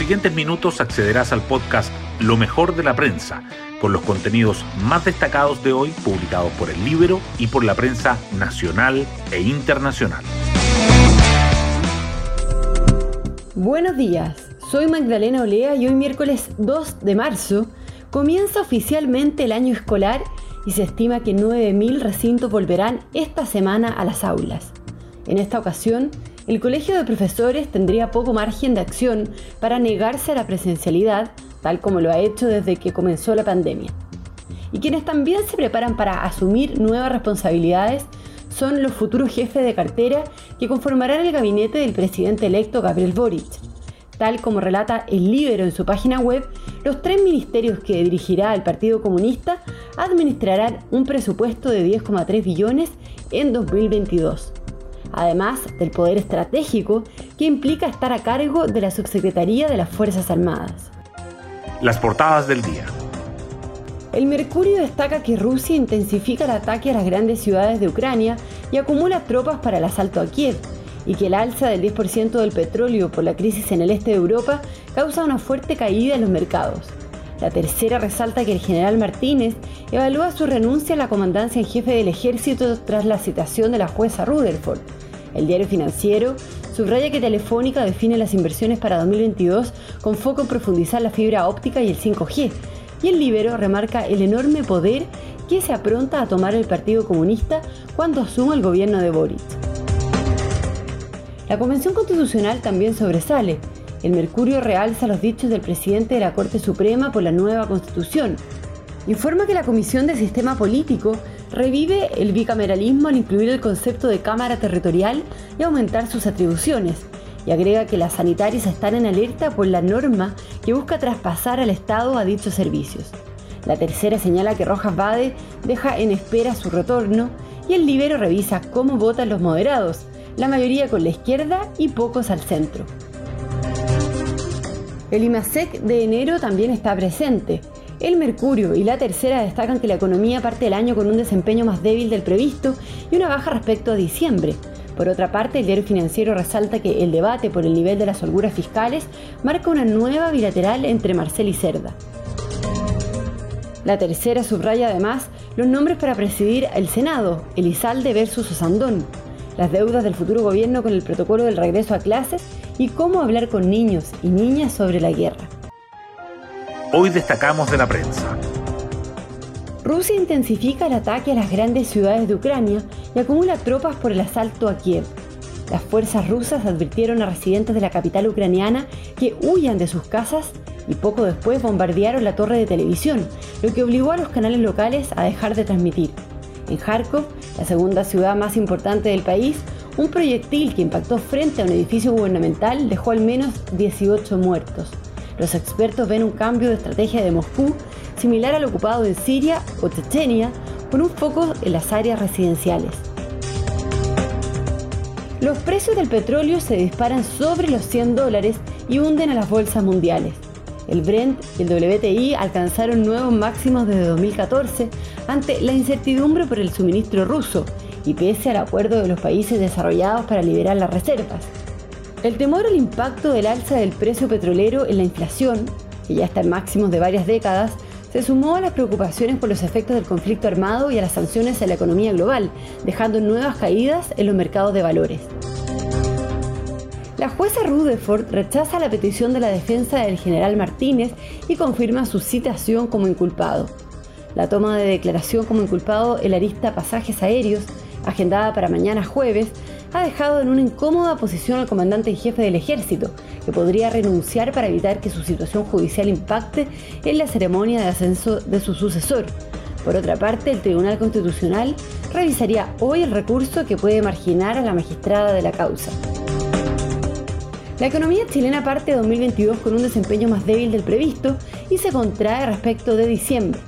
siguientes minutos accederás al podcast Lo mejor de la prensa, con los contenidos más destacados de hoy publicados por el libro y por la prensa nacional e internacional. Buenos días, soy Magdalena Olea y hoy miércoles 2 de marzo comienza oficialmente el año escolar y se estima que 9.000 recintos volverán esta semana a las aulas. En esta ocasión, el Colegio de Profesores tendría poco margen de acción para negarse a la presencialidad, tal como lo ha hecho desde que comenzó la pandemia. Y quienes también se preparan para asumir nuevas responsabilidades son los futuros jefes de cartera que conformarán el gabinete del presidente electo Gabriel Boric. Tal como relata el Libero en su página web, los tres ministerios que dirigirá el Partido Comunista administrarán un presupuesto de 10,3 billones en 2022 además del poder estratégico que implica estar a cargo de la Subsecretaría de las Fuerzas Armadas. Las portadas del día. El Mercurio destaca que Rusia intensifica el ataque a las grandes ciudades de Ucrania y acumula tropas para el asalto a Kiev, y que el alza del 10% del petróleo por la crisis en el este de Europa causa una fuerte caída en los mercados. La tercera resalta que el general Martínez evalúa su renuncia a la comandancia en jefe del ejército tras la citación de la jueza Rutherford. El diario financiero subraya que Telefónica define las inversiones para 2022 con foco en profundizar la fibra óptica y el 5G. Y el Libero remarca el enorme poder que se apronta a tomar el Partido Comunista cuando asuma el gobierno de Boric. La Convención Constitucional también sobresale. El Mercurio realza los dichos del presidente de la Corte Suprema por la nueva Constitución. Informa que la Comisión de Sistema Político revive el bicameralismo al incluir el concepto de Cámara Territorial y aumentar sus atribuciones, y agrega que las sanitarias están en alerta por la norma que busca traspasar al Estado a dichos servicios. La tercera señala que Rojas Bade deja en espera su retorno y el Libero revisa cómo votan los moderados, la mayoría con la izquierda y pocos al centro. El IMASEC de enero también está presente, el Mercurio y la tercera destacan que la economía parte el año con un desempeño más débil del previsto y una baja respecto a diciembre. Por otra parte, el diario financiero resalta que el debate por el nivel de las holguras fiscales marca una nueva bilateral entre Marcel y Cerda. La tercera subraya además los nombres para presidir el Senado, Elizalde versus Osandón, las deudas del futuro gobierno con el protocolo del regreso a clases y cómo hablar con niños y niñas sobre la guerra. Hoy destacamos de la prensa. Rusia intensifica el ataque a las grandes ciudades de Ucrania y acumula tropas por el asalto a Kiev. Las fuerzas rusas advirtieron a residentes de la capital ucraniana que huyan de sus casas y poco después bombardearon la torre de televisión, lo que obligó a los canales locales a dejar de transmitir. En Kharkov, la segunda ciudad más importante del país, un proyectil que impactó frente a un edificio gubernamental dejó al menos 18 muertos. Los expertos ven un cambio de estrategia de Moscú similar al ocupado en Siria o Chechenia, con un foco en las áreas residenciales. Los precios del petróleo se disparan sobre los 100 dólares y hunden a las bolsas mundiales. El Brent y el WTI alcanzaron nuevos máximos desde 2014 ante la incertidumbre por el suministro ruso y pese al acuerdo de los países desarrollados para liberar las reservas. El temor al impacto del alza del precio petrolero en la inflación, que ya está en máximos de varias décadas, se sumó a las preocupaciones por los efectos del conflicto armado y a las sanciones a la economía global, dejando nuevas caídas en los mercados de valores. La jueza Rutherford rechaza la petición de la defensa del general Martínez y confirma su citación como inculpado. La toma de declaración como inculpado el arista pasajes aéreos, agendada para mañana jueves, ha dejado en una incómoda posición al comandante en jefe del ejército, que podría renunciar para evitar que su situación judicial impacte en la ceremonia de ascenso de su sucesor. Por otra parte, el Tribunal Constitucional revisaría hoy el recurso que puede marginar a la magistrada de la causa. La economía chilena parte de 2022 con un desempeño más débil del previsto y se contrae respecto de diciembre.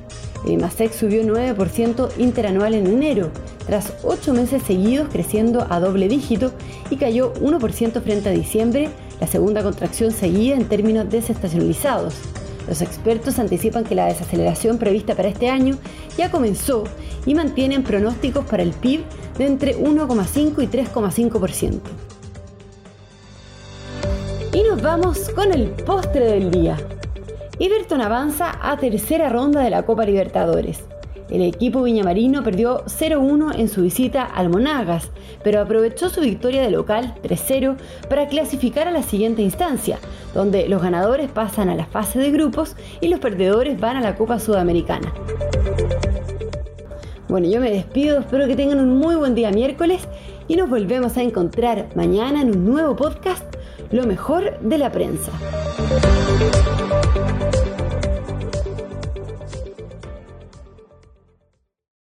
El IMASEC subió 9% interanual en enero, tras ocho meses seguidos creciendo a doble dígito y cayó 1% frente a diciembre, la segunda contracción seguida en términos desestacionalizados. Los expertos anticipan que la desaceleración prevista para este año ya comenzó y mantienen pronósticos para el PIB de entre 1,5 y 3,5%. Y nos vamos con el postre del día. Everton avanza a tercera ronda de la Copa Libertadores. El equipo viñamarino perdió 0-1 en su visita al Monagas, pero aprovechó su victoria de local 3-0 para clasificar a la siguiente instancia, donde los ganadores pasan a la fase de grupos y los perdedores van a la Copa Sudamericana. Bueno, yo me despido, espero que tengan un muy buen día miércoles y nos volvemos a encontrar mañana en un nuevo podcast, Lo mejor de la prensa.